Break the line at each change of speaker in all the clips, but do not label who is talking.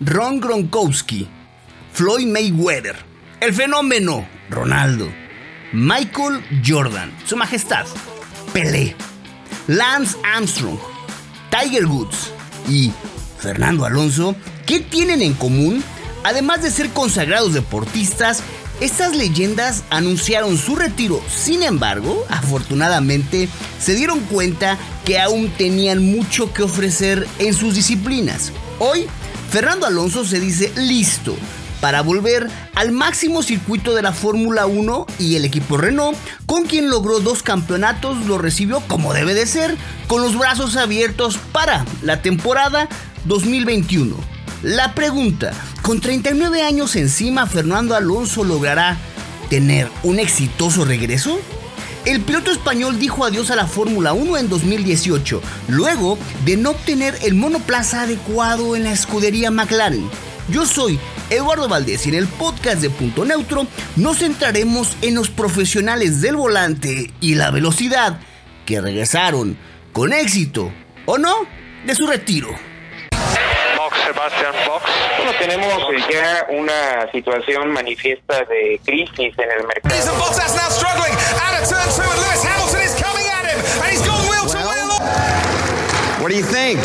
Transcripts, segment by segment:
Ron Gronkowski, Floyd Mayweather, el fenómeno Ronaldo, Michael Jordan, Su Majestad, Pelé, Lance Armstrong, Tiger Woods y Fernando Alonso, ¿qué tienen en común? Además de ser consagrados deportistas, estas leyendas anunciaron su retiro, sin embargo, afortunadamente, se dieron cuenta que aún tenían mucho que ofrecer en sus disciplinas. Hoy, Fernando Alonso se dice listo para volver al máximo circuito de la Fórmula 1 y el equipo Renault, con quien logró dos campeonatos, lo recibió como debe de ser, con los brazos abiertos para la temporada 2021. La pregunta, con 39 años encima, ¿Fernando Alonso logrará tener un exitoso regreso? El piloto español dijo adiós a la Fórmula 1 en 2018, luego de no obtener el monoplaza adecuado en la escudería McLaren. Yo soy Eduardo Valdés y en el podcast de Punto Neutro nos centraremos en los profesionales del volante y la velocidad que regresaron con éxito o no de su retiro.
Box. Bueno, tenemos ya una situación manifiesta de crisis en el mercado.
turn two, and Lewis Hamilton is coming at him, and he's gone wheel to
wheel.
What do you think?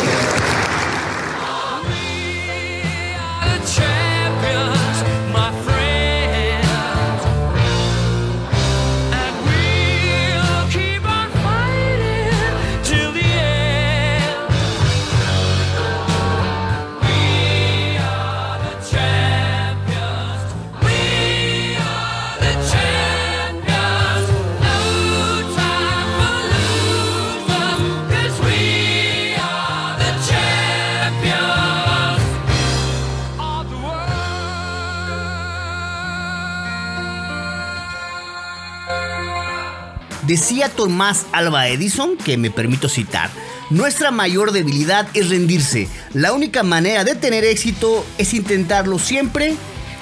Decía Tomás Alba Edison, que me permito citar, nuestra mayor debilidad es rendirse. La única manera de tener éxito es intentarlo siempre,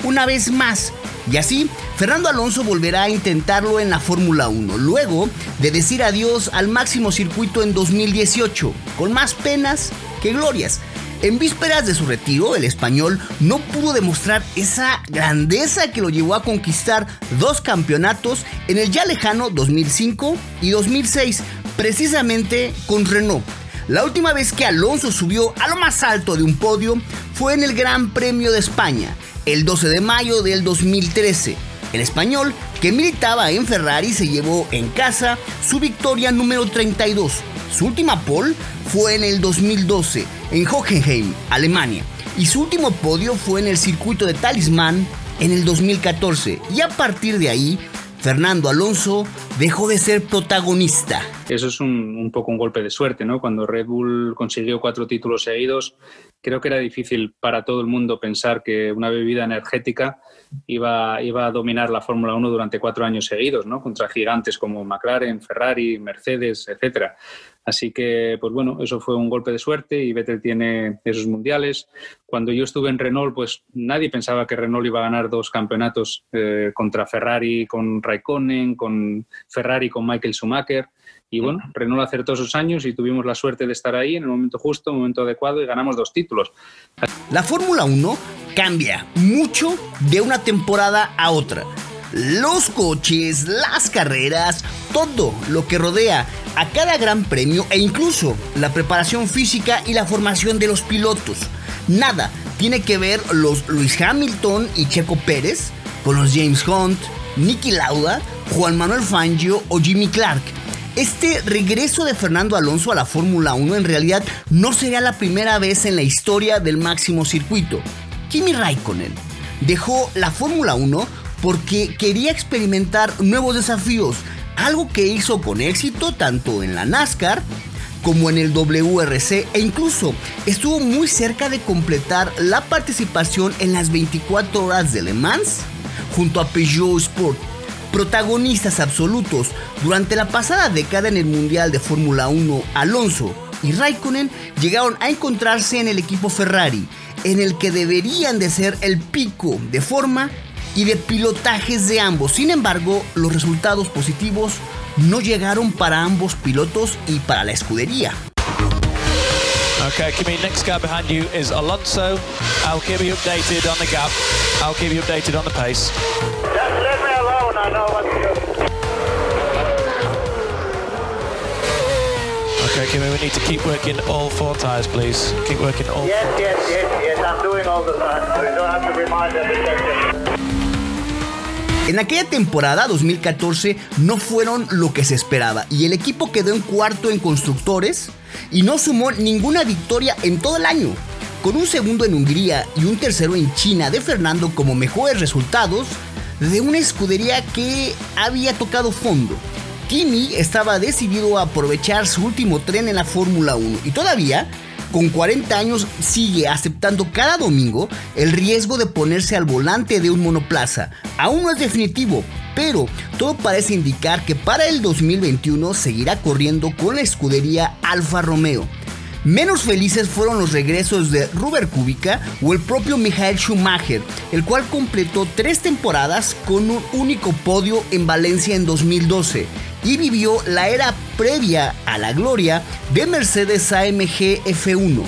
una vez más. Y así, Fernando Alonso volverá a intentarlo en la Fórmula 1, luego de decir adiós al máximo circuito en 2018, con más penas que glorias. En vísperas de su retiro, el español no pudo demostrar esa grandeza que lo llevó a conquistar dos campeonatos en el ya lejano 2005 y 2006, precisamente con Renault. La última vez que Alonso subió a lo más alto de un podio fue en el Gran Premio de España, el 12 de mayo del 2013. El español, que militaba en Ferrari, se llevó en casa su victoria número 32. Su última pole fue en el 2012 en Hockenheim, Alemania, y su último podio fue en el circuito de Talismán en el 2014. Y a partir de ahí, Fernando Alonso dejó de ser protagonista.
Eso es un, poco un golpe de suerte, ¿no? Cuando Red Bull consiguió cuatro títulos seguidos, creo que era difícil para todo el mundo pensar que una bebida energética iba, iba a dominar la Fórmula 1 durante cuatro años seguidos, ¿no? Contra gigantes como McLaren, Ferrari, Mercedes, etcétera. Así que, pues bueno, eso fue un golpe de suerte y Vettel tiene esos mundiales. Cuando yo estuve en Renault, pues nadie pensaba que Renault iba a ganar dos campeonatos eh, contra Ferrari con Raikkonen, con Ferrari con Michael Schumacher. Y bueno, Renault acertó esos años y tuvimos la suerte de estar ahí en el momento justo, en el momento adecuado y ganamos dos títulos.
La Fórmula 1 cambia mucho de una temporada a otra los coches, las carreras, todo lo que rodea a cada gran premio e incluso la preparación física y la formación de los pilotos. Nada tiene que ver los Luis Hamilton y Checo Pérez con los James Hunt, Nicky Lauda, Juan Manuel Fangio o Jimmy Clark. Este regreso de Fernando Alonso a la Fórmula 1 en realidad no sería la primera vez en la historia del máximo circuito. Kimi Raikkonen dejó la Fórmula 1 porque quería experimentar nuevos desafíos, algo que hizo con éxito tanto en la NASCAR como en el WRC e incluso estuvo muy cerca de completar la participación en las 24 horas de Le Mans junto a Peugeot Sport, protagonistas absolutos durante la pasada década en el Mundial de Fórmula 1, Alonso y Raikkonen llegaron a encontrarse en el equipo Ferrari, en el que deberían de ser el pico de forma y de pilotajes de ambos. Sin embargo, los resultados positivos no llegaron para ambos pilotos y para la escudería.
Okay, Kimi, next car behind you is Alonso. I'll keep you updated on the gap. I'll keep you updated on the pace.
Just leave me alone, I know what to do.
Okay, Kimi, we need to keep working all four tyres, please. Keep working all
Yes, yes, yes, yes, I'm doing all the time, so you don't have to remind every second.
En aquella temporada 2014 no fueron lo que se esperaba y el equipo quedó en cuarto en constructores y no sumó ninguna victoria en todo el año. Con un segundo en Hungría y un tercero en China de Fernando como mejores resultados de una escudería que había tocado fondo. Kimi estaba decidido a aprovechar su último tren en la Fórmula 1 y todavía con 40 años sigue aceptando cada domingo el riesgo de ponerse al volante de un monoplaza. Aún no es definitivo, pero todo parece indicar que para el 2021 seguirá corriendo con la escudería Alfa Romeo. Menos felices fueron los regresos de Robert Kubica o el propio Michael Schumacher, el cual completó tres temporadas con un único podio en Valencia en 2012 y vivió la era previa a la gloria de Mercedes AMG F1.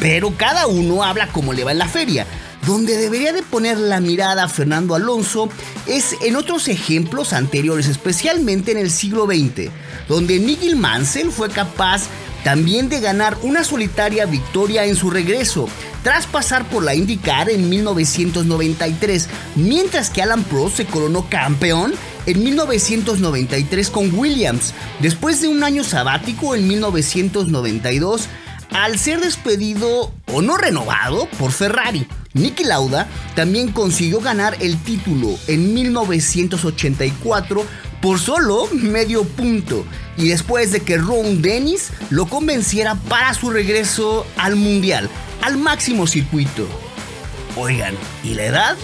Pero cada uno habla como le va en la feria. Donde debería de poner la mirada Fernando Alonso es en otros ejemplos anteriores, especialmente en el siglo XX, donde Nigel Mansell fue capaz también de ganar una solitaria victoria en su regreso, tras pasar por la IndyCar en 1993, mientras que Alan Prost se coronó campeón en 1993 con Williams, después de un año sabático en 1992, al ser despedido o no renovado por Ferrari. Niki Lauda también consiguió ganar el título en 1984 por solo medio punto y después de que Ron Dennis lo convenciera para su regreso al mundial, al máximo circuito. Oigan, ¿y la edad?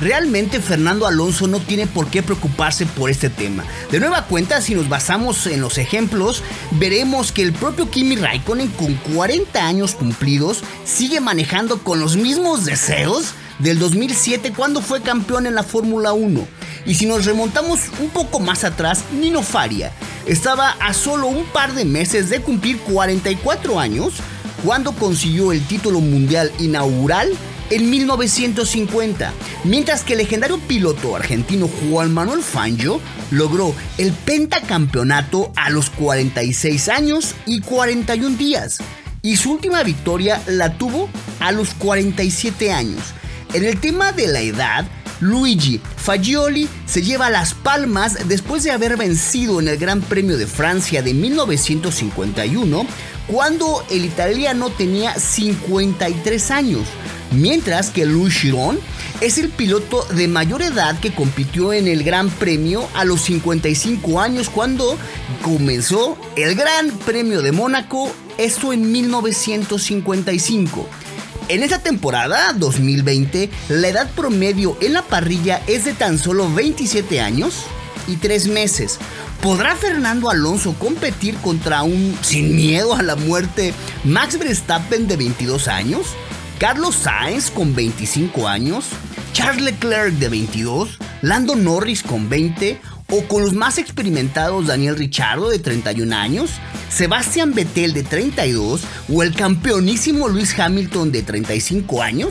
Realmente Fernando Alonso no tiene por qué preocuparse por este tema. De nueva cuenta, si nos basamos en los ejemplos, veremos que el propio Kimi Raikkonen con 40 años cumplidos sigue manejando con los mismos deseos del 2007 cuando fue campeón en la Fórmula 1. Y si nos remontamos un poco más atrás, Nino Faria estaba a solo un par de meses de cumplir 44 años cuando consiguió el título mundial inaugural en 1950, mientras que el legendario piloto argentino Juan Manuel Fangio logró el pentacampeonato a los 46 años y 41 días, y su última victoria la tuvo a los 47 años. En el tema de la edad, Luigi Fagioli se lleva las palmas después de haber vencido en el Gran Premio de Francia de 1951, cuando el italiano tenía 53 años, mientras que Louis Chiron es el piloto de mayor edad que compitió en el Gran Premio a los 55 años cuando comenzó el Gran Premio de Mónaco, esto en 1955. En esta temporada 2020, la edad promedio en la parrilla es de tan solo 27 años y 3 meses. ¿Podrá Fernando Alonso competir contra un sin miedo a la muerte Max Verstappen de 22 años? Carlos Sainz con 25 años? Charles Leclerc de 22? Lando Norris con 20? ¿O con los más experimentados Daniel Ricciardo de 31 años? Sebastián Vettel de 32 o el campeonísimo Luis Hamilton de 35 años?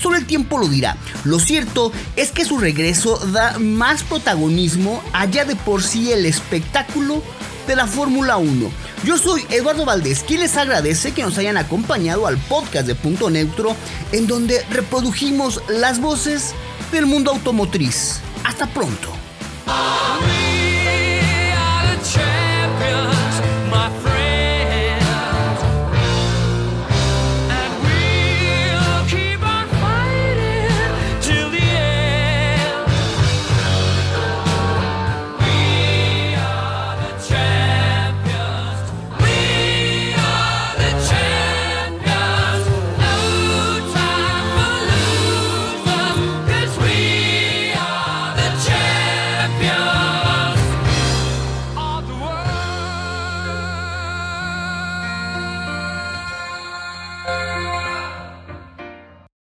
Solo el tiempo lo dirá. Lo cierto es que su regreso da más protagonismo allá de por sí el espectáculo de la Fórmula 1. Yo soy Eduardo Valdés, quien les agradece que nos hayan acompañado al podcast de Punto Neutro, en donde reprodujimos las voces del mundo automotriz. Hasta pronto.